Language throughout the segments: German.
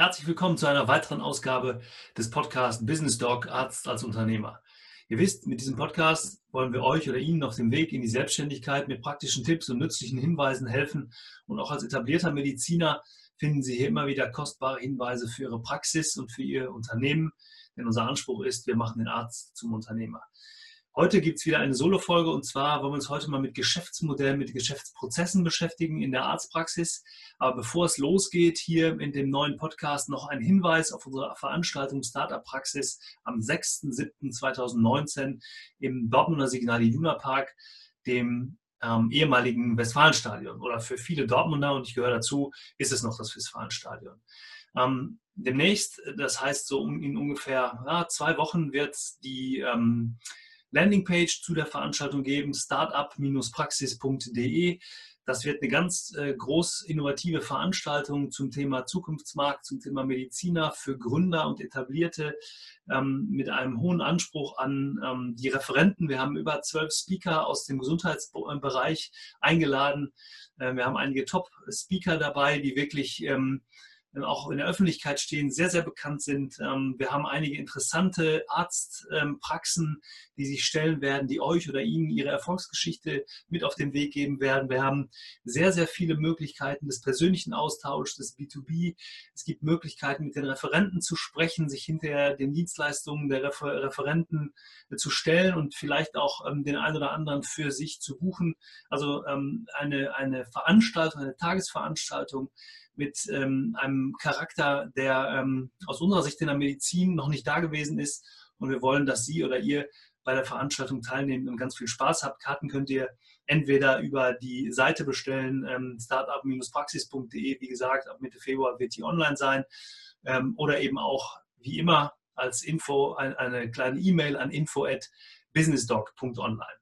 Herzlich willkommen zu einer weiteren Ausgabe des Podcasts Business Dog Arzt als Unternehmer. Ihr wisst, mit diesem Podcast wollen wir euch oder Ihnen auf dem Weg in die Selbstständigkeit mit praktischen Tipps und nützlichen Hinweisen helfen. Und auch als etablierter Mediziner finden Sie hier immer wieder kostbare Hinweise für Ihre Praxis und für Ihr Unternehmen. Denn unser Anspruch ist, wir machen den Arzt zum Unternehmer. Heute gibt es wieder eine Solo-Folge und zwar wollen wir uns heute mal mit Geschäftsmodellen, mit Geschäftsprozessen beschäftigen in der Arztpraxis. Aber bevor es losgeht, hier in dem neuen Podcast noch ein Hinweis auf unsere Veranstaltung Startup Praxis am 6.7.2019 im Dortmunder Signal Iduna Park, dem ähm, ehemaligen Westfalenstadion. Oder für viele Dortmunder, und ich gehöre dazu, ist es noch das Westfalenstadion. Ähm, demnächst, das heißt so in ungefähr ja, zwei Wochen, wird die ähm, Landingpage zu der Veranstaltung geben, startup-praxis.de. Das wird eine ganz äh, groß innovative Veranstaltung zum Thema Zukunftsmarkt, zum Thema Mediziner für Gründer und Etablierte ähm, mit einem hohen Anspruch an ähm, die Referenten. Wir haben über zwölf Speaker aus dem Gesundheitsbereich eingeladen. Äh, wir haben einige Top-Speaker dabei, die wirklich ähm, auch in der Öffentlichkeit stehen, sehr, sehr bekannt sind. Ähm, wir haben einige interessante Arztpraxen, die sich stellen werden, die euch oder Ihnen ihre Erfolgsgeschichte mit auf den Weg geben werden. Wir haben sehr, sehr viele Möglichkeiten des persönlichen Austauschs, des B2B. Es gibt Möglichkeiten, mit den Referenten zu sprechen, sich hinterher den Dienstleistungen der Referenten äh, zu stellen und vielleicht auch ähm, den einen oder anderen für sich zu buchen. Also ähm, eine, eine Veranstaltung, eine Tagesveranstaltung, mit ähm, einem Charakter, der ähm, aus unserer Sicht in der Medizin noch nicht da gewesen ist. Und wir wollen, dass Sie oder ihr bei der Veranstaltung teilnehmen und ganz viel Spaß habt. Karten könnt ihr entweder über die Seite bestellen, ähm, startup-praxis.de. Wie gesagt, ab Mitte Februar wird die online sein. Ähm, oder eben auch, wie immer, als Info ein, eine kleine E-Mail an info at businessdoc.online.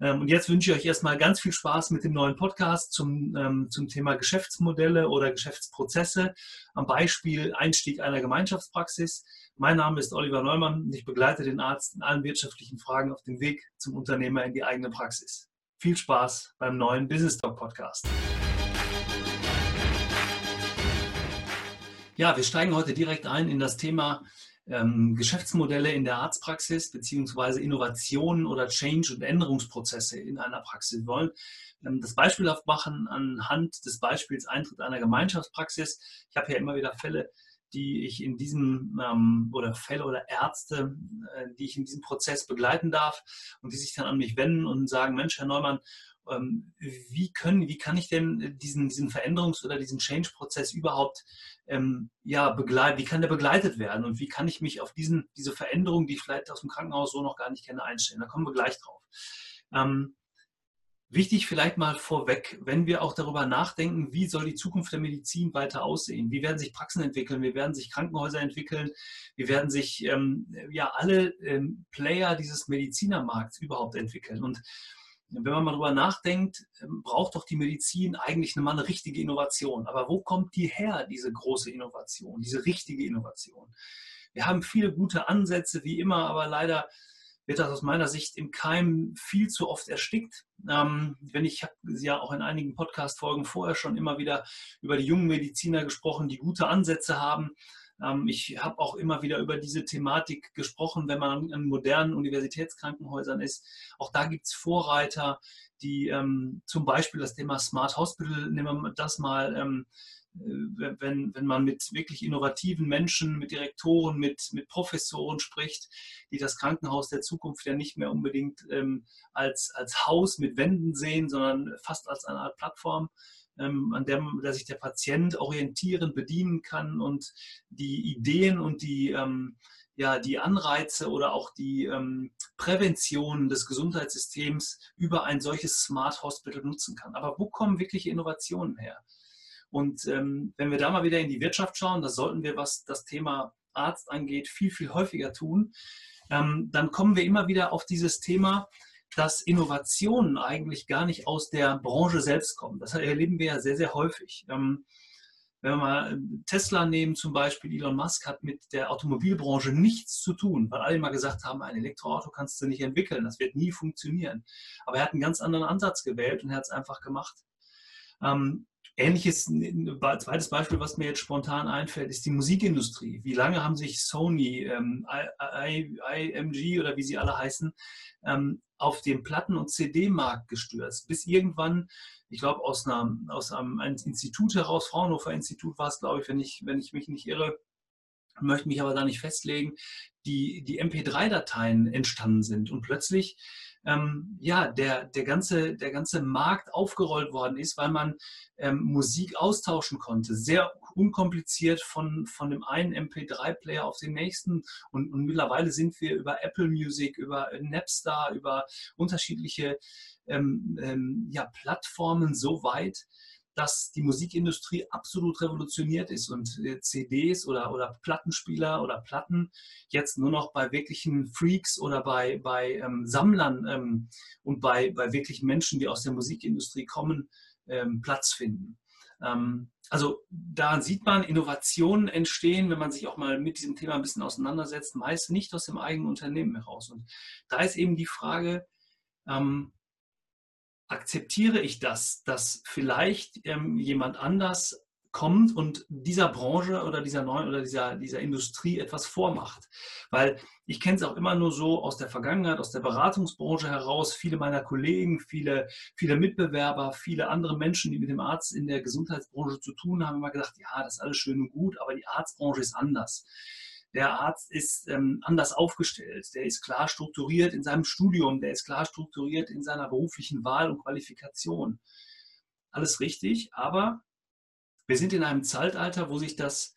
Ähm, und jetzt wünsche ich euch erstmal ganz viel Spaß mit dem neuen Podcast zum, ähm, zum Thema Geschäftsmodelle oder Geschäftsprozesse am Beispiel Einstieg einer Gemeinschaftspraxis. Mein Name ist Oliver Neumann und ich begleite den Arzt in allen wirtschaftlichen Fragen auf dem Weg zum Unternehmer in die eigene Praxis. Viel Spaß beim neuen Business Talk Podcast. Ja, wir steigen heute direkt ein in das Thema ähm, Geschäftsmodelle in der Arztpraxis beziehungsweise Innovationen oder Change- und Änderungsprozesse in einer Praxis. Wollen ähm, das beispielhaft machen anhand des Beispiels Eintritt einer Gemeinschaftspraxis. Ich habe ja immer wieder Fälle, die ich in diesem ähm, oder Fälle oder Ärzte, äh, die ich in diesem Prozess begleiten darf und die sich dann an mich wenden und sagen, Mensch, Herr Neumann, wie können, wie kann ich denn diesen, diesen Veränderungs- oder diesen Change-Prozess überhaupt ähm, ja, begleiten, wie kann der begleitet werden und wie kann ich mich auf diesen, diese Veränderung, die ich vielleicht aus dem Krankenhaus so noch gar nicht kenne, einstellen. Da kommen wir gleich drauf. Ähm, Wichtig vielleicht mal vorweg, wenn wir auch darüber nachdenken, wie soll die Zukunft der Medizin weiter aussehen? Wie werden sich Praxen entwickeln? Wie werden sich Krankenhäuser entwickeln? Wie werden sich ähm, ja alle ähm, Player dieses Medizinermarkts überhaupt entwickeln? Und wenn man mal darüber nachdenkt, ähm, braucht doch die Medizin eigentlich mal eine richtige Innovation. Aber wo kommt die her, diese große Innovation, diese richtige Innovation? Wir haben viele gute Ansätze, wie immer, aber leider wird das aus meiner Sicht im Keim viel zu oft erstickt. Ähm, wenn ich habe ja auch in einigen Podcast-Folgen vorher schon immer wieder über die jungen Mediziner gesprochen, die gute Ansätze haben, ich habe auch immer wieder über diese Thematik gesprochen, wenn man in modernen Universitätskrankenhäusern ist. Auch da gibt es Vorreiter, die ähm, zum Beispiel das Thema Smart Hospital, nehmen wir das mal, ähm, äh, wenn, wenn man mit wirklich innovativen Menschen, mit Direktoren, mit, mit Professoren spricht, die das Krankenhaus der Zukunft ja nicht mehr unbedingt ähm, als, als Haus mit Wänden sehen, sondern fast als eine Art Plattform ähm, an der, der sich der Patient orientieren, bedienen kann und die Ideen und die, ähm, ja, die Anreize oder auch die ähm, Prävention des Gesundheitssystems über ein solches Smart Hospital nutzen kann. Aber wo kommen wirkliche Innovationen her? Und ähm, wenn wir da mal wieder in die Wirtschaft schauen, das sollten wir, was das Thema Arzt angeht, viel, viel häufiger tun, ähm, dann kommen wir immer wieder auf dieses Thema, dass Innovationen eigentlich gar nicht aus der Branche selbst kommen. Das erleben wir ja sehr, sehr häufig. Ähm, wenn wir mal ähm, Tesla nehmen zum Beispiel, Elon Musk hat mit der Automobilbranche nichts zu tun, weil alle immer gesagt haben, ein Elektroauto kannst du nicht entwickeln, das wird nie funktionieren. Aber er hat einen ganz anderen Ansatz gewählt und er hat es einfach gemacht. Ähm, Ähnliches, zweites Beispiel, was mir jetzt spontan einfällt, ist die Musikindustrie. Wie lange haben sich Sony, ähm, IMG oder wie sie alle heißen, ähm, auf den Platten- und CD-Markt gestürzt, bis irgendwann, ich glaube, aus, aus einem, einem Institut heraus, Fraunhofer Institut war es, glaube ich, wenn ich, wenn ich mich nicht irre, möchte mich aber da nicht festlegen, die, die MP3-Dateien entstanden sind. Und plötzlich ähm, ja, der, der, ganze, der ganze Markt aufgerollt worden ist, weil man ähm, Musik austauschen konnte. Sehr unkompliziert von, von dem einen MP3-Player auf den nächsten. Und, und, mittlerweile sind wir über Apple Music, über Napster, über unterschiedliche ähm, ähm ja, Plattformen so weit, dass die Musikindustrie absolut revolutioniert ist und äh, CDs oder, oder Plattenspieler oder Platten jetzt nur noch bei wirklichen Freaks oder bei, bei ähm, Sammlern ähm, und bei, bei wirklichen Menschen, die aus der Musikindustrie kommen, ähm, Platz finden. Ähm, also da sieht man, Innovationen entstehen, wenn man sich auch mal mit diesem Thema ein bisschen auseinandersetzt, meist nicht aus dem eigenen Unternehmen heraus. Und da ist eben die Frage, ähm, akzeptiere ich das, dass vielleicht ähm, jemand anders kommt und dieser Branche oder dieser neuen oder dieser, dieser Industrie etwas vormacht. Weil ich kenne es auch immer nur so aus der Vergangenheit, aus der Beratungsbranche heraus. Viele meiner Kollegen, viele, viele Mitbewerber, viele andere Menschen, die mit dem Arzt in der Gesundheitsbranche zu tun haben, immer gedacht, ja, das ist alles schön und gut, aber die Arztbranche ist anders. Der Arzt ist ähm, anders aufgestellt, der ist klar strukturiert in seinem Studium, der ist klar strukturiert in seiner beruflichen Wahl und Qualifikation. Alles richtig, aber wir sind in einem Zeitalter, wo sich das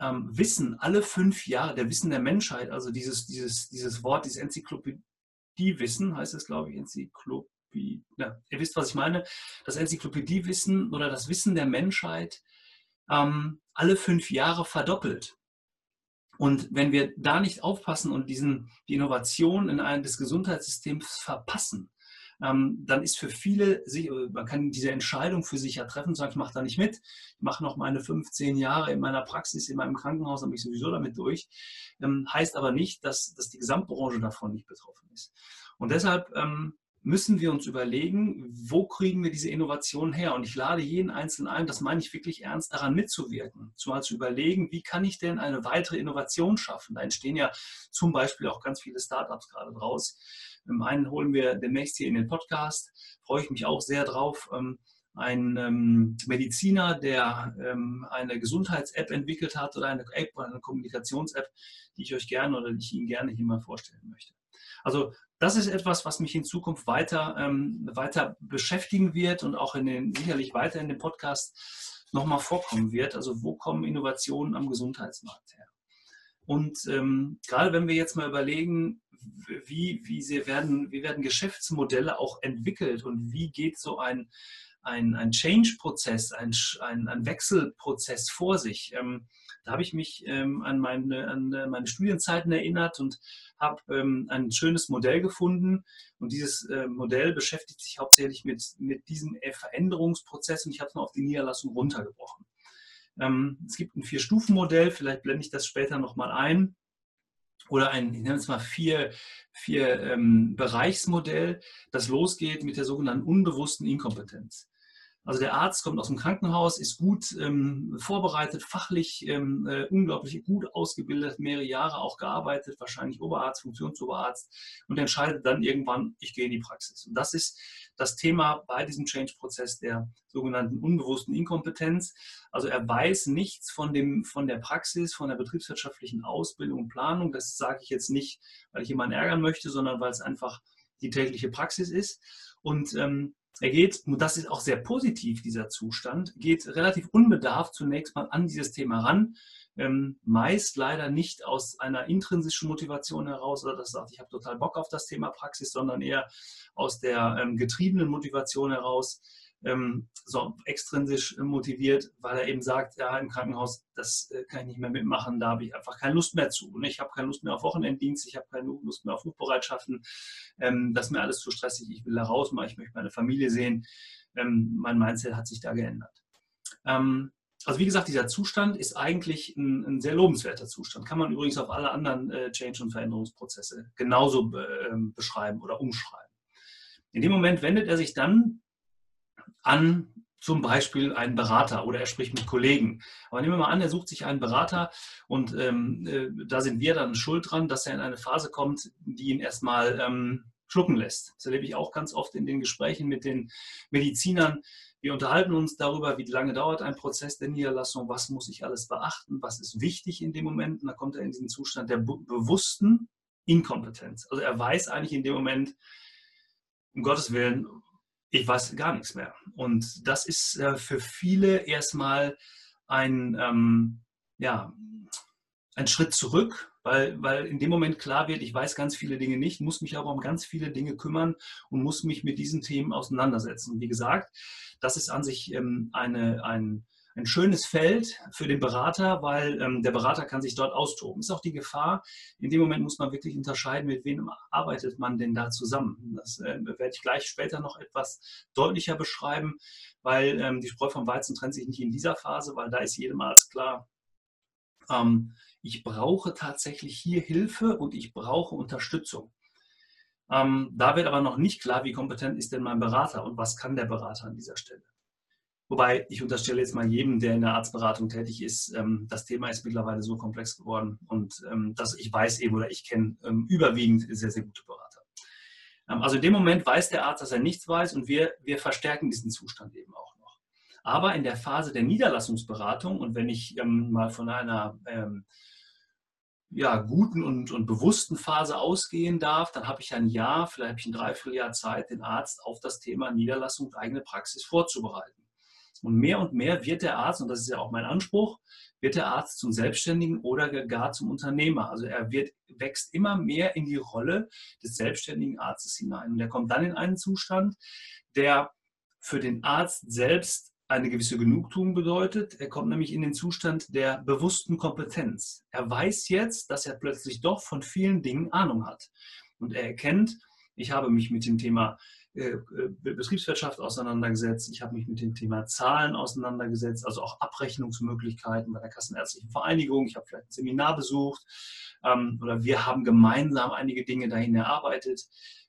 ähm, Wissen alle fünf Jahre, der Wissen der Menschheit, also dieses, dieses, dieses Wort, dieses Enzyklopädiewissen, heißt es, glaube ich, Enzyklopädie, ja, ihr wisst, was ich meine, das Enzyklopädiewissen oder das Wissen der Menschheit ähm, alle fünf Jahre verdoppelt. Und wenn wir da nicht aufpassen und diesen, die Innovation in einem des Gesundheitssystems verpassen, ähm, dann ist für viele, man kann diese Entscheidung für sich ja treffen, sagen, ich mache da nicht mit, ich mache noch meine 15 Jahre in meiner Praxis, in meinem Krankenhaus, dann bin ich sowieso damit durch. Ähm, heißt aber nicht, dass, dass die Gesamtbranche davon nicht betroffen ist. Und deshalb ähm, müssen wir uns überlegen, wo kriegen wir diese Innovationen her? Und ich lade jeden Einzelnen ein, das meine ich wirklich ernst, daran mitzuwirken. Zumal zu überlegen, wie kann ich denn eine weitere Innovation schaffen? Da entstehen ja zum Beispiel auch ganz viele Startups gerade draus. Im einen holen wir demnächst hier in den Podcast, freue ich mich auch sehr drauf. Ähm, ein ähm, Mediziner, der ähm, eine Gesundheits-App entwickelt hat oder eine App oder eine Kommunikations-App, die ich euch gerne oder die ich Ihnen gerne hier mal vorstellen möchte. Also das ist etwas, was mich in Zukunft weiter, ähm, weiter beschäftigen wird und auch in den, sicherlich weiter in dem Podcast nochmal vorkommen wird. Also wo kommen Innovationen am Gesundheitsmarkt her? Und ähm, gerade wenn wir jetzt mal überlegen, wie, wie, sie werden, wie werden Geschäftsmodelle auch entwickelt und wie geht so ein, ein, ein Change-Prozess, ein, ein, ein, Wechselprozess vor sich. Ähm, da habe ich mich ähm, an, meine, an meine Studienzeiten erinnert und habe ähm, ein schönes Modell gefunden. Und dieses äh, Modell beschäftigt sich hauptsächlich mit, mit diesem Veränderungsprozess und ich habe es mal auf die Niederlassung runtergebrochen. Ähm, es gibt ein Vier-Stufen-Modell, vielleicht blende ich das später nochmal ein. Oder ein, ich nenne es mal vier, vier ähm, Bereichsmodell, das losgeht mit der sogenannten unbewussten Inkompetenz. Also der Arzt kommt aus dem Krankenhaus, ist gut ähm, vorbereitet, fachlich ähm, äh, unglaublich gut ausgebildet, mehrere Jahre auch gearbeitet, wahrscheinlich Oberarzt, Funktionsoberarzt und entscheidet dann irgendwann, ich gehe in die Praxis. Und das ist das Thema bei diesem Change-Prozess der sogenannten unbewussten Inkompetenz. Also er weiß nichts von, dem, von der Praxis, von der betriebswirtschaftlichen Ausbildung und Planung. Das sage ich jetzt nicht, weil ich jemanden ärgern möchte, sondern weil es einfach die tägliche Praxis ist. Und ähm, er geht, und das ist auch sehr positiv, dieser Zustand, geht relativ unbedarft zunächst mal an dieses Thema ran. Ähm, meist leider nicht aus einer intrinsischen Motivation heraus oder das sagt, ich habe total Bock auf das Thema Praxis, sondern eher aus der ähm, getriebenen Motivation heraus, ähm, so extrinsisch motiviert, weil er eben sagt, ja, im Krankenhaus, das äh, kann ich nicht mehr mitmachen, da habe ich einfach keine Lust mehr zu. Und ich habe keine Lust mehr auf Wochenenddienst, ich habe keine Lust mehr auf Rufbereitschaften, ähm, das ist mir alles zu stressig, ich will da raus, ich möchte meine Familie sehen. Ähm, mein Mindset hat sich da geändert. Also wie gesagt, dieser Zustand ist eigentlich ein, ein, sehr lobenswerter Zustand. Kann man übrigens auf alle anderen äh, Change- und Veränderungsprozesse genauso äh, beschreiben oder umschreiben. In dem Moment wendet er sich dann an zum Beispiel einen Berater oder er spricht mit Kollegen. Aber nehmen wir mal an, er sucht sich einen Berater und ähm, äh, da sind wir dann schuld dran, dass er in eine Phase kommt, die ihn erstmal ähm, schlucken lässt. Das erlebe ich auch ganz oft in den Gesprächen mit den Medizinern. Wir unterhalten uns darüber, wie lange dauert ein Prozess der Niederlassung, was muss ich alles beachten, was ist wichtig in dem Moment. Und da kommt er in diesen Zustand der bewussten Inkompetenz. Also er weiß eigentlich in dem Moment, um Gottes Willen, ich weiß gar nichts mehr. Und das ist äh, für viele erstmal ein, ähm, ja, ein Schritt zurück, weil, weil in dem Moment klar wird, ich weiß ganz viele Dinge nicht, muss mich aber um ganz viele Dinge kümmern und muss mich mit diesen Themen auseinandersetzen. wie gesagt, das ist an sich ähm, eine, ein, ein schönes Feld für den Berater, weil ähm, der Berater kann sich dort austoben. Ist auch die Gefahr, in dem Moment muss man wirklich unterscheiden, mit wem arbeitet man denn da zusammen. Das äh, werde ich gleich später noch etwas deutlicher beschreiben, weil ähm, die Spreu vom Weizen trennt sich nicht in dieser Phase, weil da ist jedem Arzt klar, ähm, ich brauche tatsächlich hier Hilfe und ich brauche Unterstützung. Ähm, da wird aber noch nicht klar, wie kompetent ist denn mein Berater und was kann der Berater an dieser Stelle. Wobei ich unterstelle jetzt mal jedem, der in der Arztberatung tätig ist, ähm, das Thema ist mittlerweile so komplex geworden und ähm, dass ich weiß eben oder ich kenne ähm, überwiegend sehr, sehr gute Berater. Also in dem Moment weiß der Arzt, dass er nichts weiß und wir, wir verstärken diesen Zustand eben auch noch. Aber in der Phase der Niederlassungsberatung und wenn ich mal von einer ja, guten und, und bewussten Phase ausgehen darf, dann habe ich ein Jahr, vielleicht ein Dreivierteljahr Zeit, den Arzt auf das Thema Niederlassung und eigene Praxis vorzubereiten. Und mehr und mehr wird der Arzt, und das ist ja auch mein Anspruch, wird der Arzt zum Selbstständigen oder gar zum Unternehmer. Also er wird, wächst immer mehr in die Rolle des selbstständigen Arztes hinein. Und er kommt dann in einen Zustand, der für den Arzt selbst eine gewisse Genugtuung bedeutet. Er kommt nämlich in den Zustand der bewussten Kompetenz. Er weiß jetzt, dass er plötzlich doch von vielen Dingen Ahnung hat. Und er erkennt, ich habe mich mit dem Thema Betriebswirtschaft auseinandergesetzt, ich habe mich mit dem Thema Zahlen auseinandergesetzt, also auch Abrechnungsmöglichkeiten bei der Kassenärztlichen Vereinigung. Ich habe vielleicht ein Seminar besucht ähm, oder wir haben gemeinsam einige Dinge dahin erarbeitet.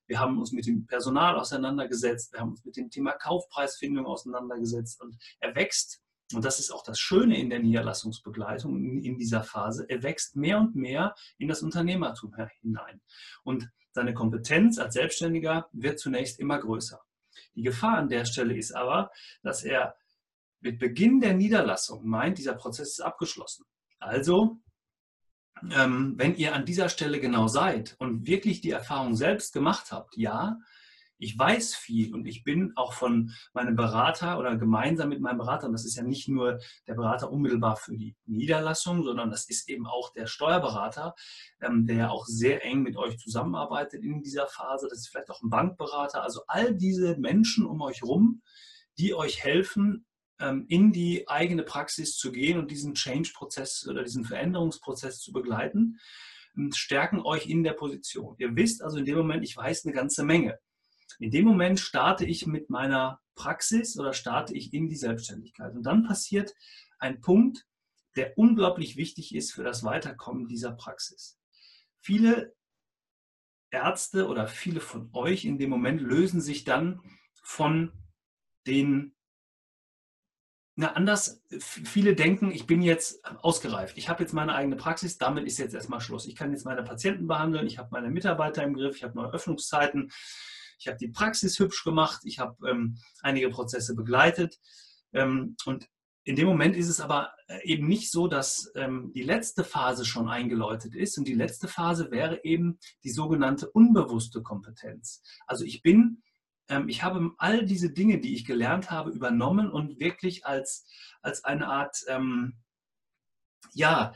Wir haben uns mit dem Personal auseinandergesetzt, wir haben uns mit dem Thema Kaufpreisfindung auseinandergesetzt und er wächst und das ist auch das Schöne in der Niederlassungsbegleitung in dieser Phase. Er wächst mehr und mehr in das Unternehmertum hinein. Und seine Kompetenz als Selbstständiger wird zunächst immer größer. Die Gefahr an der Stelle ist aber, dass er mit Beginn der Niederlassung meint, dieser Prozess ist abgeschlossen. Also, ähm, wenn ihr an dieser Stelle genau seid und wirklich die Erfahrung selbst gemacht habt, ja, ich weiß viel und ich bin auch von meinem Berater oder gemeinsam mit meinem Berater, und das ist ja nicht nur der Berater unmittelbar für die Niederlassung, sondern das ist eben auch der Steuerberater, ähm, der auch sehr eng mit euch zusammenarbeitet in dieser Phase. Das ist vielleicht auch ein Bankberater. Also all diese Menschen um euch rum, die euch helfen, ähm, in die eigene Praxis zu gehen und diesen Change-Prozess oder diesen Veränderungsprozess zu begleiten, ähm, stärken euch in der Position. Ihr wisst also in dem Moment, ich weiß eine ganze Menge. In dem Moment starte ich mit meiner Praxis oder starte ich in die Selbstständigkeit. Und dann passiert ein Punkt, der unglaublich wichtig ist für das Weiterkommen dieser Praxis. Viele Ärzte oder viele von euch in dem Moment lösen sich dann von den na, anders, viele denken, ich bin jetzt ausgereift. Ich habe jetzt meine eigene Praxis, damit ist jetzt erstmal Schluss. Ich kann jetzt meine Patienten behandeln, ich habe meine Mitarbeiter im Griff, ich habe neue Öffnungszeiten, ich habe die Praxis hübsch gemacht, ich habe ähm, einige Prozesse begleitet. Ähm, und in dem Moment ist es aber äh, eben nicht so, dass ähm, die letzte Phase schon eingeläutet ist. Und die letzte Phase wäre eben die sogenannte unbewusste Kompetenz. Also ich bin, ähm, ich habe all diese Dinge, die ich gelernt habe, übernommen und wirklich als, als eine Art, ähm, ja,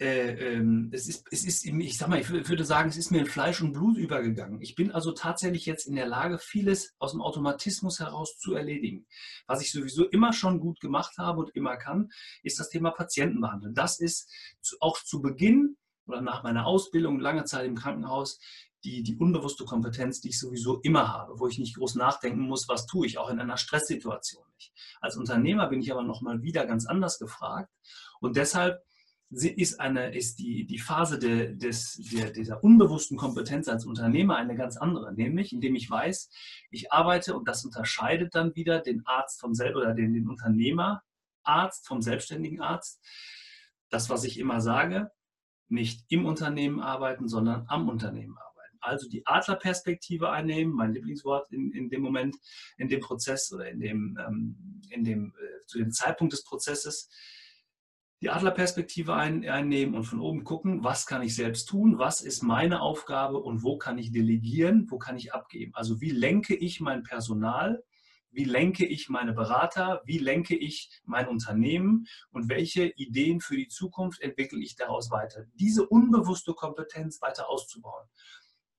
äh, ähm, es ist, es ist, ich sag mal, ich würde sagen, es ist mir in Fleisch und Blut übergegangen. Ich bin also tatsächlich jetzt in der Lage, vieles aus dem Automatismus heraus zu erledigen. Was ich sowieso immer schon gut gemacht habe und immer kann, ist das Thema Patientenbehandeln. Das ist auch zu Beginn oder nach meiner Ausbildung, lange Zeit im Krankenhaus, die, die unbewusste Kompetenz, die ich sowieso immer habe, wo ich nicht groß nachdenken muss, was tue ich, auch in einer Stresssituation nicht. Als Unternehmer bin ich aber nochmal wieder ganz anders gefragt und deshalb ist, eine, ist die, die Phase de, des, der, dieser unbewussten Kompetenz als Unternehmer eine ganz andere, nämlich indem ich weiß, ich arbeite und das unterscheidet dann wieder den Arzt vom Sel oder den, den Unternehmerarzt vom selbstständigen Arzt. Das, was ich immer sage, nicht im Unternehmen arbeiten, sondern am Unternehmen arbeiten. Also die Adlerperspektive einnehmen, mein Lieblingswort in, in dem Moment, in dem Prozess oder in dem, ähm, in dem, äh, zu dem Zeitpunkt des Prozesses die Adlerperspektive ein, einnehmen und von oben gucken, was kann ich selbst tun, was ist meine Aufgabe und wo kann ich delegieren, wo kann ich abgeben. Also wie lenke ich mein Personal, wie lenke ich meine Berater, wie lenke ich mein Unternehmen und welche Ideen für die Zukunft entwickle ich daraus weiter. Diese unbewusste Kompetenz weiter auszubauen,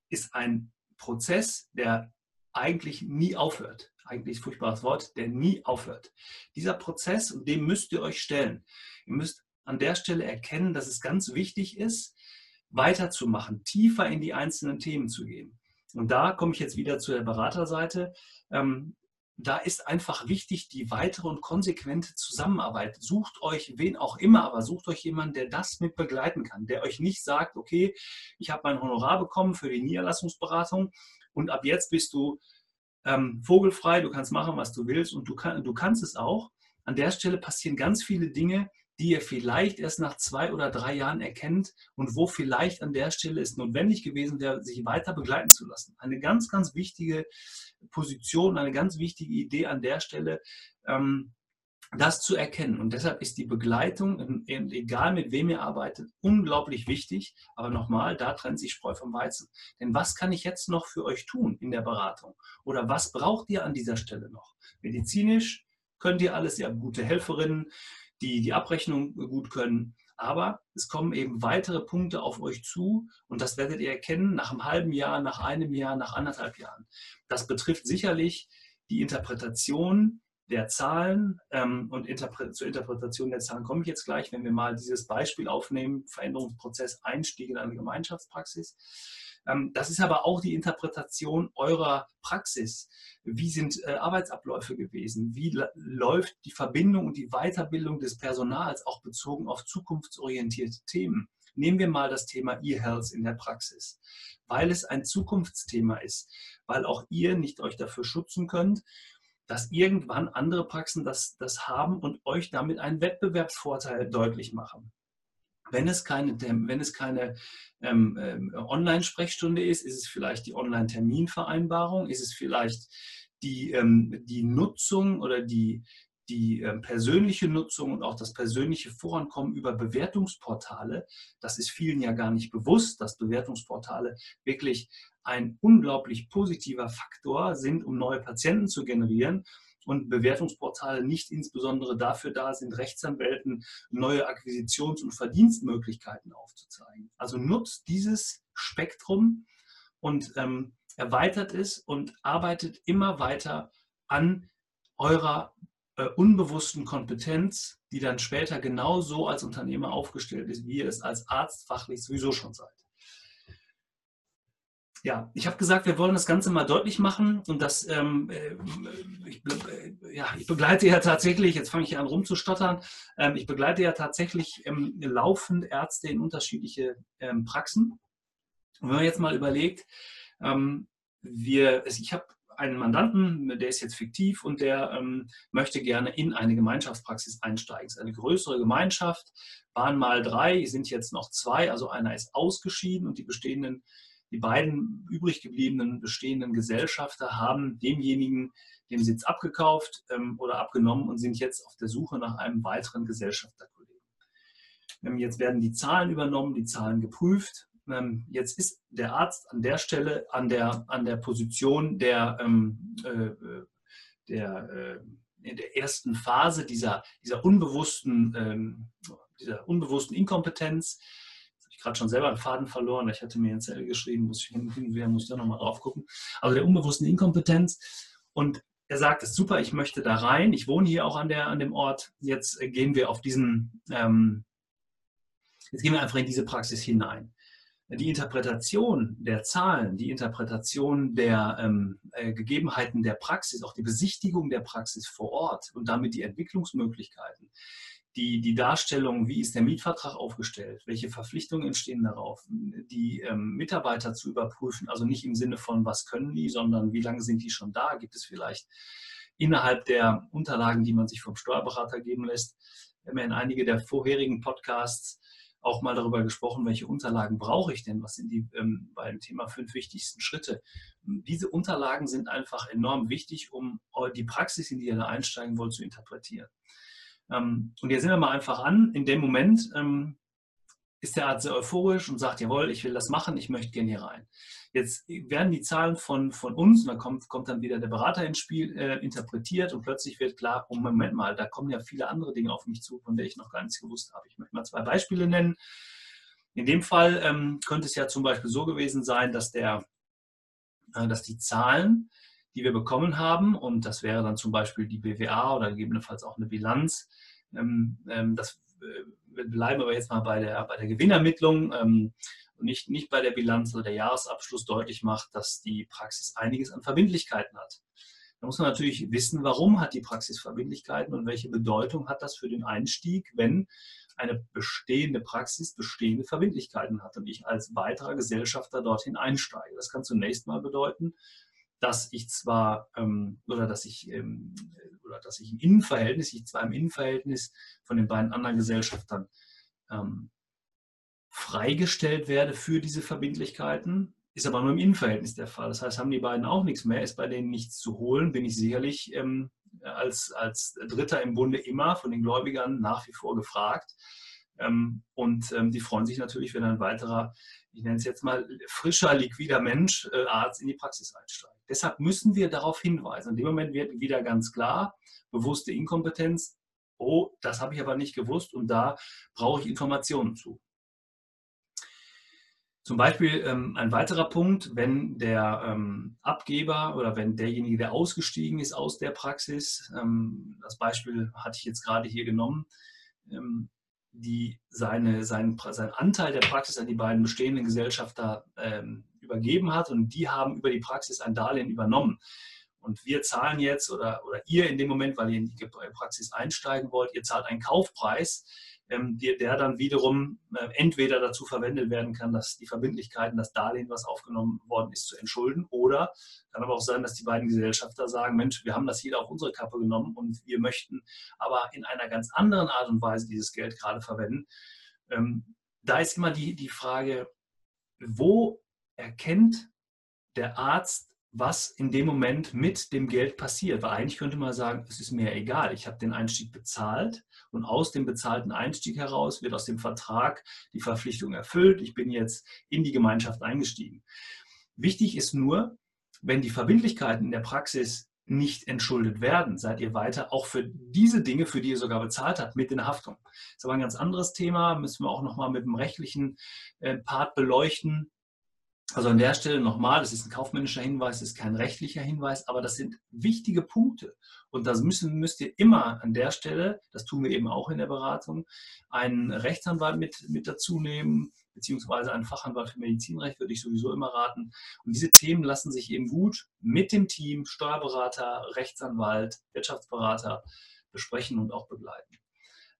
ist ein Prozess, der eigentlich nie aufhört. Eigentlich furchtbares Wort, der nie aufhört. Dieser Prozess, und dem müsst ihr euch stellen. Ihr müsst an der Stelle erkennen, dass es ganz wichtig ist, weiterzumachen, tiefer in die einzelnen Themen zu gehen. Und da komme ich jetzt wieder zu der Beraterseite. Ähm, da ist einfach wichtig die weitere und konsequente Zusammenarbeit. Sucht euch wen auch immer, aber sucht euch jemanden, der das mit begleiten kann, der euch nicht sagt, okay, ich habe mein Honorar bekommen für die Niederlassungsberatung und ab jetzt bist du ähm, vogelfrei, du kannst machen, was du willst und du, kann, du kannst es auch. An der Stelle passieren ganz viele Dinge, die ihr vielleicht erst nach zwei oder drei Jahren erkennt und wo vielleicht an der Stelle es notwendig gewesen wäre, sich weiter begleiten zu lassen. Eine ganz, ganz wichtige Position, eine ganz wichtige Idee an der Stelle, ähm, das zu erkennen. Und deshalb ist die Begleitung, egal mit wem ihr arbeitet, unglaublich wichtig. Aber nochmal, da trennt sich Spreu vom Weizen. Denn was kann ich jetzt noch für euch tun in der Beratung? Oder was braucht ihr an dieser Stelle noch? Medizinisch könnt ihr alles, ihr habt gute Helferinnen, die die Abrechnung gut können. Aber es kommen eben weitere Punkte auf euch zu und das werdet ihr erkennen nach einem halben Jahr, nach einem Jahr, nach anderthalb Jahren. Das betrifft sicherlich die Interpretation der Zahlen ähm, und Interpre zur Interpretation der Zahlen komme ich jetzt gleich, wenn wir mal dieses Beispiel aufnehmen, Veränderungsprozess Einstieg in eine Gemeinschaftspraxis. Ähm, das ist aber auch die Interpretation eurer Praxis. Wie sind äh, Arbeitsabläufe gewesen? Wie läuft die Verbindung und die Weiterbildung des Personals auch bezogen auf zukunftsorientierte Themen? Nehmen wir mal das Thema E-Health in der Praxis, weil es ein Zukunftsthema ist, weil auch ihr nicht euch dafür schützen könnt, dass irgendwann andere Praxen das, das haben und euch damit einen Wettbewerbsvorteil deutlich machen. Wenn es keine, keine ähm, ähm, Online-Sprechstunde ist, ist es vielleicht die Online-Terminvereinbarung, ist es vielleicht die, ähm, die Nutzung oder die, die ähm, persönliche Nutzung und auch das persönliche Vorankommen über Bewertungsportale. Das ist vielen ja gar nicht bewusst, dass Bewertungsportale wirklich ein unglaublich positiver Faktor sind, um neue Patienten zu generieren und Bewertungsportale nicht insbesondere dafür da sind, Rechtsanwälten neue Akquisitions- und Verdienstmöglichkeiten aufzuzeigen. Also nutzt dieses Spektrum und ähm, erweitert es und arbeitet immer weiter an eurer äh, unbewussten Kompetenz, die dann später genauso als Unternehmer aufgestellt ist, wie ihr es als Arzt fachlich sowieso schon seid. Ja, ich habe gesagt, wir wollen das Ganze mal deutlich machen und das, ähm, äh, ich, äh, ja, ich begleite ja tatsächlich, jetzt fange ich an rumzustottern, ähm, ich begleite ja tatsächlich ähm, laufend Ärzte in unterschiedliche ähm, Praxen. Und wenn man jetzt mal überlegt, ähm, wir, ich habe einen Mandanten, der ist jetzt fiktiv und der ähm, möchte gerne in eine Gemeinschaftspraxis einsteigen. Es ist eine größere Gemeinschaft, waren mal drei, sind jetzt noch zwei, also einer ist ausgeschieden und die bestehenden die beiden übrig gebliebenen bestehenden Gesellschafter haben demjenigen den Sitz abgekauft ähm, oder abgenommen und sind jetzt auf der Suche nach einem weiteren Gesellschafterkollegen. Ähm, jetzt werden die Zahlen übernommen, die Zahlen geprüft. Ähm, jetzt ist der Arzt an der Stelle, an der, an der Position der, ähm, äh, der, äh, in der ersten Phase dieser, dieser, unbewussten, ähm, dieser unbewussten Inkompetenz ich gerade schon selber einen Faden verloren. Ich hatte mir ein Zettel geschrieben, muss ich hin, hin muss ich da nochmal drauf gucken. Also der unbewussten Inkompetenz. Und er sagt, es ist super, ich möchte da rein. Ich wohne hier auch an, der, an dem Ort. Jetzt gehen wir auf diesen, ähm, jetzt gehen wir einfach in diese Praxis hinein. Die Interpretation der Zahlen, die Interpretation der ähm, äh, Gegebenheiten der Praxis, auch die Besichtigung der Praxis vor Ort und damit die Entwicklungsmöglichkeiten, die, die Darstellung, wie ist der Mietvertrag aufgestellt, welche Verpflichtungen entstehen darauf, die ähm, Mitarbeiter zu überprüfen, also nicht im Sinne von, was können die, sondern wie lange sind die schon da, gibt es vielleicht innerhalb der Unterlagen, die man sich vom Steuerberater geben lässt. Haben ja in einige der vorherigen Podcasts auch mal darüber gesprochen, welche Unterlagen brauche ich denn? Was sind die ähm, beim Thema fünf wichtigsten Schritte? Diese Unterlagen sind einfach enorm wichtig, um die Praxis, in die ihr da einsteigen wollt, zu interpretieren. Ähm, und jetzt sind wir mal einfach an. In dem Moment ähm, ist der Arzt sehr euphorisch und sagt, jawohl, ich will das machen, ich möchte gerne hier rein. Jetzt werden die Zahlen von, von uns, und dann kommt, kommt dann wieder der Berater ins Spiel, äh, interpretiert und plötzlich wird klar, oh Moment mal, da kommen ja viele andere Dinge auf mich zu, von denen ich noch gar nichts gewusst habe. Ich möchte mal zwei Beispiele nennen. In dem Fall ähm, könnte es ja zum Beispiel so gewesen sein, dass, der, äh, dass die Zahlen, die wir bekommen haben, und das wäre dann zum Beispiel die BWA oder gegebenenfalls auch eine Bilanz, ähm, ähm, das, äh, wir bleiben aber jetzt mal bei der, bei der Gewinnermittlung ähm, und nicht, nicht bei der Bilanz oder der Jahresabschluss deutlich macht, dass die Praxis einiges an Verbindlichkeiten hat. Da muss man natürlich wissen, warum hat die Praxis Verbindlichkeiten und welche Bedeutung hat das für den Einstieg, wenn eine bestehende Praxis bestehende Verbindlichkeiten hat und ich als weiterer Gesellschafter dorthin einsteige. Das kann zunächst mal bedeuten, dass ich zwar ähm, oder dass ich ähm, oder dass ich im Innenverhältnis, ich zwar im Innenverhältnis von den beiden anderen Gesellschaftern ähm, freigestellt werde für diese Verbindlichkeiten, ist aber nur im Innenverhältnis der Fall. Das heißt, haben die beiden auch nichts mehr, ist bei denen nichts zu holen, bin ich sicherlich ähm, als, als Dritter im Bunde immer von den Gläubigern nach wie vor gefragt. Ähm, und ähm, die freuen sich natürlich, wenn ein weiterer, ich nenne es jetzt mal frischer, liquider Mensch, äh, Arzt in die Praxis einsteigt. Deshalb müssen wir darauf hinweisen. In dem Moment wird wieder ganz klar, bewusste Inkompetenz, oh, das habe ich aber nicht gewusst und da brauche ich Informationen zu. Zum Beispiel ähm, ein weiterer Punkt, wenn der ähm, Abgeber oder wenn derjenige, der ausgestiegen ist aus der Praxis, ähm, das Beispiel hatte ich jetzt gerade hier genommen, ähm, die seine, seinen, seinen Anteil der Praxis an die beiden bestehenden Gesellschafter ähm, übergeben hat und die haben über die Praxis ein Darlehen übernommen. Und wir zahlen jetzt oder, oder ihr in dem Moment, weil ihr in die Praxis einsteigen wollt, ihr zahlt einen Kaufpreis, ähm, der, dann wiederum äh, entweder dazu verwendet werden kann, dass die Verbindlichkeiten, das Darlehen, was aufgenommen worden ist, zu entschulden. Oder kann aber auch sein, dass die beiden Gesellschafter sagen, Mensch, wir haben das jeder auf unsere Kappe genommen und wir möchten aber in einer ganz anderen Art und Weise dieses Geld gerade verwenden. Ähm, da ist immer die, die Frage, wo erkennt der Arzt, was in dem Moment mit dem Geld passiert. Weil eigentlich könnte man sagen, es ist mir egal. Ich habe den Einstieg bezahlt und aus dem bezahlten Einstieg heraus wird aus dem Vertrag die Verpflichtung erfüllt. Ich bin jetzt in die Gemeinschaft eingestiegen. Wichtig ist nur, wenn die Verbindlichkeiten in der Praxis nicht entschuldet werden, seid ihr weiter auch für diese Dinge, für die ihr sogar bezahlt habt, mit in Haftung. Das ist aber ein ganz anderes Thema, müssen wir auch nochmal mit dem rechtlichen äh, Part beleuchten. Also an der Stelle nochmal, das ist ein kaufmännischer Hinweis, das ist kein rechtlicher Hinweis, aber das sind wichtige Punkte. Und das müssen, müsst ihr immer an der Stelle, das tun wir eben auch in der Beratung, einen Rechtsanwalt mit, mit dazu nehmen, beziehungsweise einen Fachanwalt für Medizinrecht würde ich sowieso immer raten. Und diese Themen lassen sich eben gut mit dem Team, Steuerberater, Rechtsanwalt, Wirtschaftsberater besprechen und auch begleiten.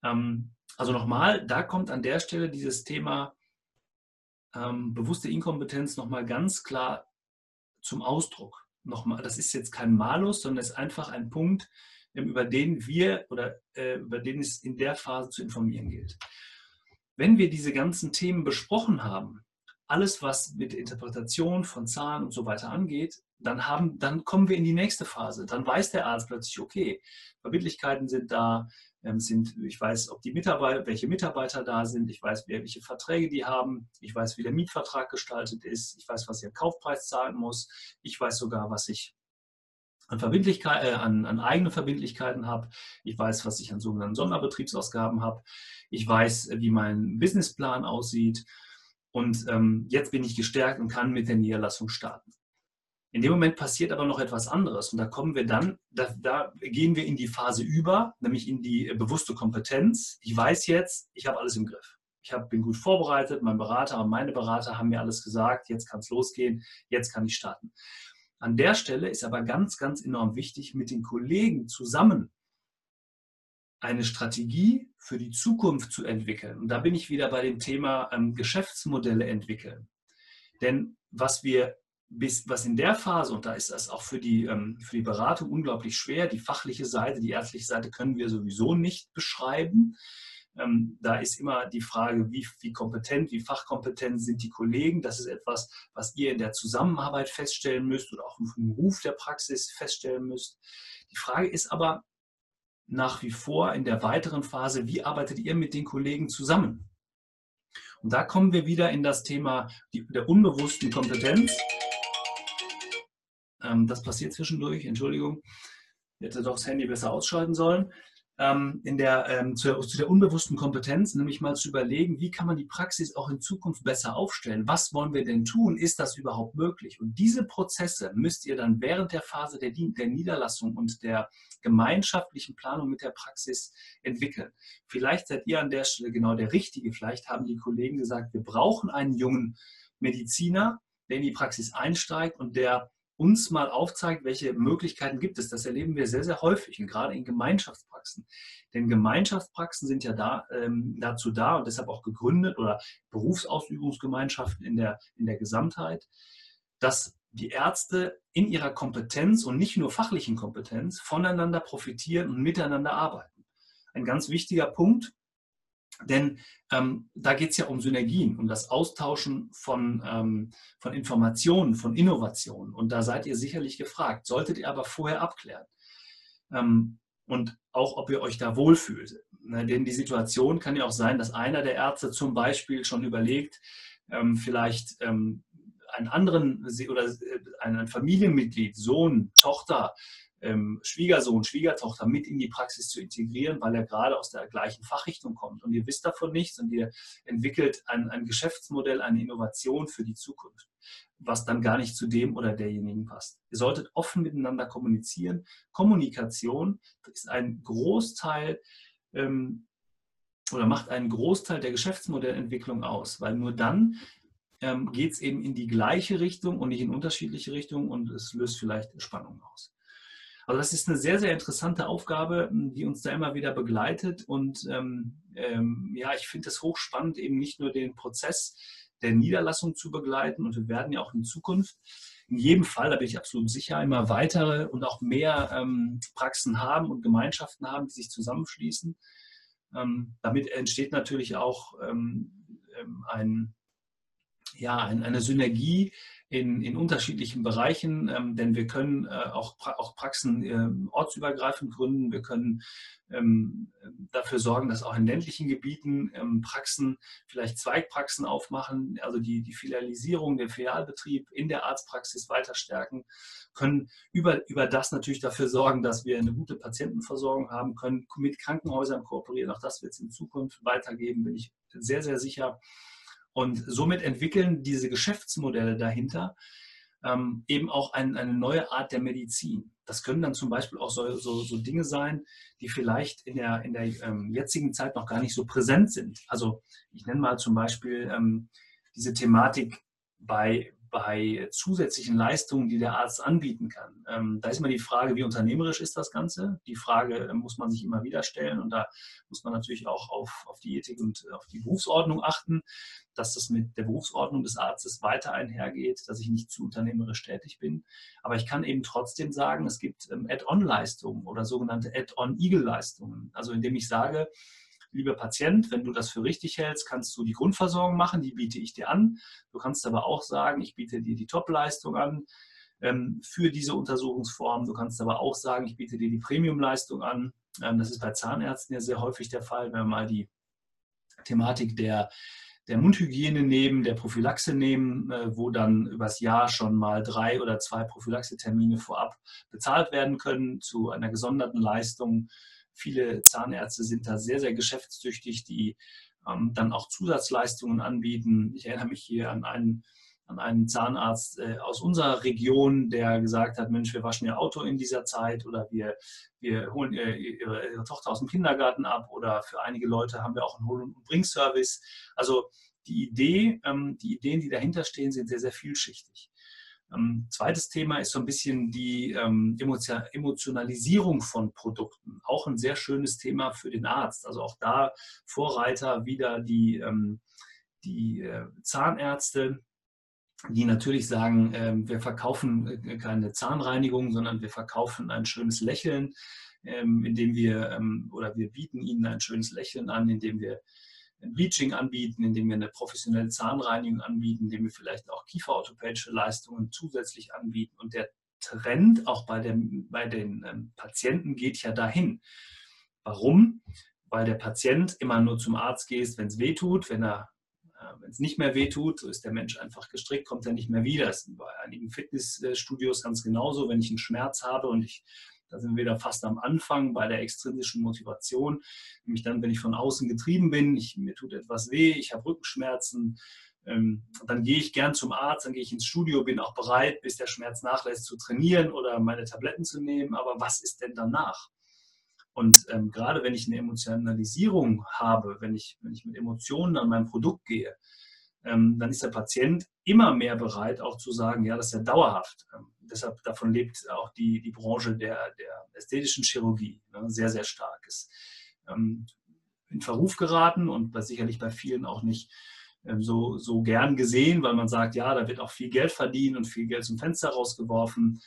Ähm, also nochmal, da kommt an der Stelle dieses Thema ähm, bewusste Inkompetenz nochmal ganz klar zum Ausdruck. Nochmal, das ist jetzt kein Malus, sondern es ist einfach ein Punkt, ähm, über den wir oder äh, über den es in der Phase zu informieren gilt. Wenn wir diese ganzen Themen besprochen haben, alles, was mit Interpretation von Zahlen und so weiter angeht, dann, haben, dann kommen wir in die nächste Phase. Dann weiß der Arzt plötzlich, okay, Verbindlichkeiten sind da, sind, ich weiß, ob die Mitarbeiter, welche Mitarbeiter da sind, ich weiß, welche Verträge die haben, ich weiß, wie der Mietvertrag gestaltet ist, ich weiß, was am Kaufpreis zahlen muss, ich weiß sogar, was ich an, Verbindlichkeit, äh, an, an eigene Verbindlichkeiten habe, ich weiß, was ich an sogenannten Sonderbetriebsausgaben habe, ich weiß, wie mein Businessplan aussieht und ähm, jetzt bin ich gestärkt und kann mit der Niederlassung starten. In dem Moment passiert aber noch etwas anderes und da kommen wir dann, da, da, gehen wir in die Phase über, nämlich in die bewusste Kompetenz. Ich weiß jetzt, ich habe alles im Griff. Ich hab, bin gut vorbereitet, mein Berater und meine Berater haben mir alles gesagt, jetzt kann es losgehen, jetzt kann ich starten. An der Stelle ist aber ganz, ganz enorm wichtig, mit den Kollegen zusammen eine Strategie für die Zukunft zu entwickeln. Und da bin ich wieder bei dem Thema ähm, Geschäftsmodelle entwickeln. Denn was wir bis, was in der Phase, und da ist das auch für die, ähm, für die Beratung unglaublich schwer, die fachliche Seite, die ärztliche Seite können wir sowieso nicht beschreiben. Ähm, da ist immer die Frage, wie, wie kompetent, wie fachkompetent sind die Kollegen. Das ist etwas, was ihr in der Zusammenarbeit feststellen müsst oder auch im Ruf der Praxis feststellen müsst. Die Frage ist aber nach wie vor in der weiteren Phase, wie arbeitet ihr mit den Kollegen zusammen? Und da kommen wir wieder in das Thema der unbewussten Kompetenz. Ähm, das passiert zwischendurch, Entschuldigung. Ich hätte doch das Handy besser ausschalten sollen ähm, in der, ähm, zu, zu, der unbewussten Kompetenz, nämlich mal zu überlegen, wie kann man die Praxis auch in Zukunft besser aufstellen? Was wollen wir denn tun? Ist das überhaupt möglich? Und diese Prozesse müsst ihr dann während der Phase der, der Niederlassung und der gemeinschaftlichen Planung mit der Praxis entwickeln. Vielleicht seid ihr an der Stelle genau der Richtige. Vielleicht haben die Kollegen gesagt, wir brauchen einen jungen Mediziner, der in die Praxis einsteigt und der uns mal aufzeigt, welche Möglichkeiten gibt es. Das erleben wir sehr, sehr häufig und gerade in Gemeinschaftspraxen. Denn Gemeinschaftspraxen sind ja da, ähm, dazu da und deshalb auch gegründet oder Berufsausübungsgemeinschaften in der, in der Gesamtheit, dass die Ärzte in ihrer Kompetenz und nicht nur fachlichen Kompetenz voneinander profitieren und miteinander arbeiten. Ein ganz wichtiger Punkt, denn ähm, da geht es ja um Synergien, um das Austauschen von, ähm, von Informationen, von Innovationen. Und da seid ihr sicherlich gefragt. Solltet ihr aber vorher abklären. Ähm, und auch, ob ihr euch da wohlfühlt. Ne, denn die Situation kann ja auch sein, dass einer der Ärzte zum Beispiel schon überlegt, ähm, vielleicht ähm, einen anderen oder äh, ein Familienmitglied, Sohn, Tochter, ähm, Schwiegersohn, Schwiegertochter mit in die Praxis zu integrieren, weil er gerade aus der gleichen Fachrichtung kommt. Und ihr wisst davon nichts und ihr entwickelt ein, ein Geschäftsmodell, eine Innovation für die Zukunft, was dann gar nicht zu dem oder derjenigen passt. Ihr solltet offen miteinander kommunizieren. Kommunikation ist ein Großteil ähm, oder macht einen Großteil der Geschäftsmodellentwicklung aus, weil nur dann ähm, geht es eben in die gleiche Richtung und nicht in unterschiedliche Richtungen und es löst vielleicht Spannungen aus. Also das ist eine sehr, sehr interessante Aufgabe, die uns da immer wieder begleitet. Und ähm, ähm, ja, ich finde es hochspannend, eben nicht nur den Prozess der Niederlassung zu begleiten. Und wir werden ja auch in Zukunft in jedem Fall, da bin ich absolut sicher, immer weitere und auch mehr ähm, Praxen haben und Gemeinschaften haben, die sich zusammenschließen. Ähm, damit entsteht natürlich auch ähm, ähm, ein, ja, ein, eine Synergie in, in unterschiedlichen Bereichen, ähm, denn wir können äh, auch, auch Praxen äh, ortsübergreifend gründen. Wir können ähm, dafür sorgen, dass auch in ländlichen Gebieten ähm, Praxen, vielleicht Zweigpraxen aufmachen, also die, die Filialisierung, der Filialbetrieb in der Arztpraxis weiter stärken, können über, über das natürlich dafür sorgen, dass wir eine gute Patientenversorgung haben können, mit Krankenhäusern kooperieren. Auch das wird es in Zukunft weitergeben, bin ich sehr, sehr sicher. Und somit entwickeln diese Geschäftsmodelle dahinter ähm, eben auch ein, eine neue Art der Medizin. Das können dann zum Beispiel auch so, so, so Dinge sein, die vielleicht in der, in der ähm, jetzigen Zeit noch gar nicht so präsent sind. Also ich nenne mal zum Beispiel ähm, diese Thematik bei, bei zusätzlichen Leistungen, die der Arzt anbieten kann. Ähm, da ist immer die Frage, wie unternehmerisch ist das Ganze? Die Frage äh, muss man sich immer wieder stellen und da muss man natürlich auch auf, auf die Ethik und auf die Berufsordnung achten, dass das mit der Berufsordnung des Arztes weiter einhergeht, dass ich nicht zu unternehmerisch tätig bin. Aber ich kann eben trotzdem sagen, es gibt ähm, Add-on-Leistungen oder sogenannte Add-on-Eagle-Leistungen. Also indem ich sage, lieber Patient, wenn du das für richtig hältst, kannst du die Grundversorgung machen, die biete ich dir an. Du kannst aber auch sagen, ich biete dir die Top-Leistung an ähm, für diese Untersuchungsform. Du kannst aber auch sagen, ich biete dir die Premium-Leistung an. Ähm, das ist bei Zahnärzten ja sehr häufig der Fall, wenn wir mal die Thematik der der Mundhygiene nehmen, der Prophylaxe nehmen, äh, wo dann übers Jahr schon mal drei oder zwei Prophylaxe-Termine vorab bezahlt werden können zu einer gesonderten Leistung Viele Zahnärzte sind da sehr, sehr geschäftstüchtig, die ähm, dann auch Zusatzleistungen anbieten. Ich erinnere mich hier an einen, an einen Zahnarzt äh, aus unserer Region, der gesagt hat, Mensch, wir waschen Ihr Auto in dieser Zeit oder wir, wir holen ihre, ihre, ihre Tochter aus dem Kindergarten ab oder für einige Leute haben wir auch einen Hol- und Bringservice. Also die Idee, ähm, die Ideen, die dahinter stehen, sind sehr, sehr vielschichtig. Ähm, zweites Thema ist so ein bisschen die ähm, Emotionalisierung von Produkten. Auch ein sehr schönes Thema für den Arzt. Also auch da Vorreiter wieder die, ähm, die äh, Zahnärzte, die natürlich sagen, ähm, wir verkaufen äh, keine Zahnreinigung, sondern wir verkaufen ein schönes Lächeln, ähm, indem wir ähm, oder wir bieten ihnen ein schönes Lächeln an, indem wir Bleaching anbieten, indem wir eine professionelle Zahnreinigung anbieten, indem wir vielleicht auch kieferorthopädische Leistungen zusätzlich anbieten. Und der Trend auch bei, dem, bei den ähm, Patienten geht ja dahin. Warum? Weil der Patient immer nur zum Arzt geht, wenn es weh tut, wenn er äh, wenn es nicht mehr wehtut, so ist der Mensch einfach gestrickt, kommt er nicht mehr wieder. Das ist bei einigen Fitnessstudios ganz genauso. Wenn ich einen Schmerz habe und ich da sind wir wieder fast am Anfang bei der extrinsischen Motivation. Nämlich dann, wenn ich von außen getrieben bin, ich, mir tut etwas weh, ich habe Rückenschmerzen, ähm, dann gehe ich gern zum Arzt, dann gehe ich ins Studio, bin auch bereit, bis der Schmerz nachlässt, zu trainieren oder meine Tabletten zu nehmen. Aber was ist denn danach? Und ähm, gerade wenn ich eine Emotionalisierung habe, wenn ich, wenn ich mit Emotionen an mein Produkt gehe, ähm, dann ist der Patient immer mehr bereit, auch zu sagen, ja, das ist ja dauerhaft. Ähm, deshalb davon lebt auch die, die Branche der, der ästhetischen Chirurgie ne, sehr, sehr stark. Ist ähm, in Verruf geraten und bei, sicherlich bei vielen auch nicht ähm, so, so gern gesehen, weil man sagt, ja, da wird auch viel Geld verdient und viel Geld zum Fenster rausgeworfen.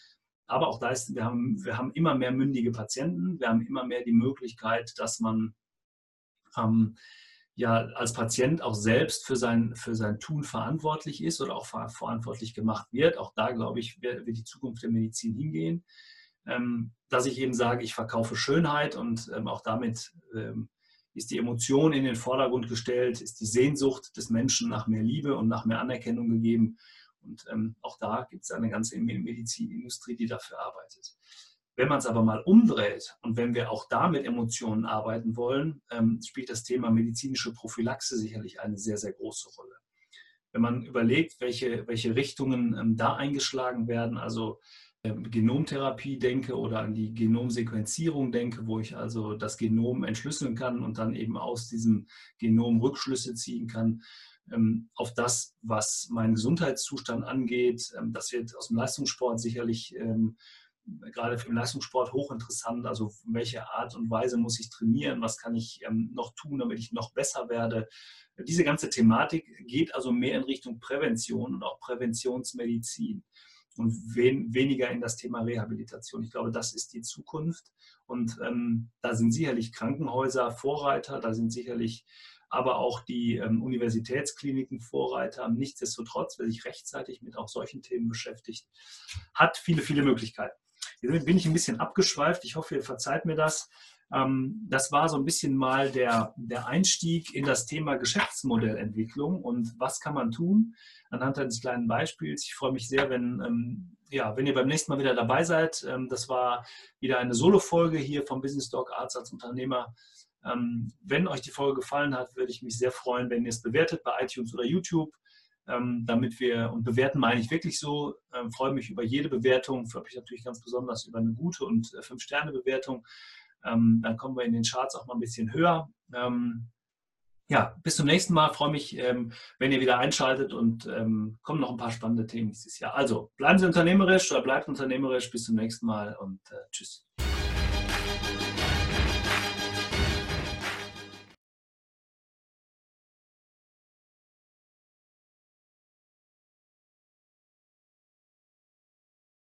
Aber auch da ist, wir haben, wir haben immer mehr mündige Patienten, wir haben immer mehr die Möglichkeit, dass man ähm, ja als Patient auch selbst für sein, für sein Tun verantwortlich ist oder auch verantwortlich gemacht wird. Auch da, glaube ich, wird, die Zukunft der Medizin hingehen. Ähm, dass ich eben sage, ich verkaufe Schönheit und ähm, auch damit ähm, ist die Emotion in den Vordergrund gestellt, ist die Sehnsucht des Menschen nach mehr Liebe und nach mehr Anerkennung gegeben. Und auch da gibt es eine ganze Medizinindustrie, die dafür arbeitet. Wenn man es aber mal umdreht und wenn wir auch da mit Emotionen arbeiten wollen, ähm, spielt das Thema medizinische Prophylaxe sicherlich eine sehr, sehr große Rolle. Wenn man überlegt, welche, welche Richtungen ähm, da eingeschlagen werden, also ähm, Genomtherapie denke oder an die Genomsequenzierung denke, wo ich also das Genom entschlüsseln kann und dann eben aus diesem Genom Rückschlüsse ziehen kann, ähm, auf das, was meinen Gesundheitszustand angeht. Ähm, das wird aus dem Leistungssport sicherlich ähm, gerade für den Leistungssport hochinteressant. Also welche Art und Weise muss ich trainieren? Was kann ich ähm, noch tun, damit ich noch besser werde? Diese ganze Thematik geht also mehr in Richtung Prävention und auch Präventionsmedizin und wen, weniger in das Thema Rehabilitation. Ich glaube, das ist die Zukunft. Und ähm, da sind sicherlich Krankenhäuser Vorreiter, da sind sicherlich aber auch die ähm, Universitätskliniken Vorreiter. Nichtsdestotrotz, wer sich rechtzeitig mit auch solchen Themen beschäftigt, hat viele, viele Möglichkeiten. Jetzt bin ich ein bisschen abgeschweift. Ich hoffe, ihr verzeiht mir das. Ähm, das war so ein bisschen mal der, der Einstieg in das Thema Geschäftsmodellentwicklung und was kann man tun anhand eines kleinen Beispiels. Ich freue mich sehr, wenn, ähm, ja, wenn ihr beim nächsten Mal wieder dabei seid. Ähm, das war wieder eine Solo-Folge hier vom Business Dog Arzt als Unternehmer. Wenn euch die Folge gefallen hat, würde ich mich sehr freuen, wenn ihr es bewertet bei iTunes oder YouTube damit wir, und bewerten meine ich wirklich so, ähm, freue mich über jede Bewertung, freue mich natürlich ganz besonders über eine gute und äh, Fünf-Sterne-Bewertung. Ähm, dann kommen wir in den Charts auch mal ein bisschen höher. Ähm, ja, bis zum nächsten Mal. Freue mich, ähm, wenn ihr wieder einschaltet und ähm, kommen noch ein paar spannende Themen dieses Jahr. Also bleiben Sie unternehmerisch oder bleibt unternehmerisch. Bis zum nächsten Mal und äh, tschüss.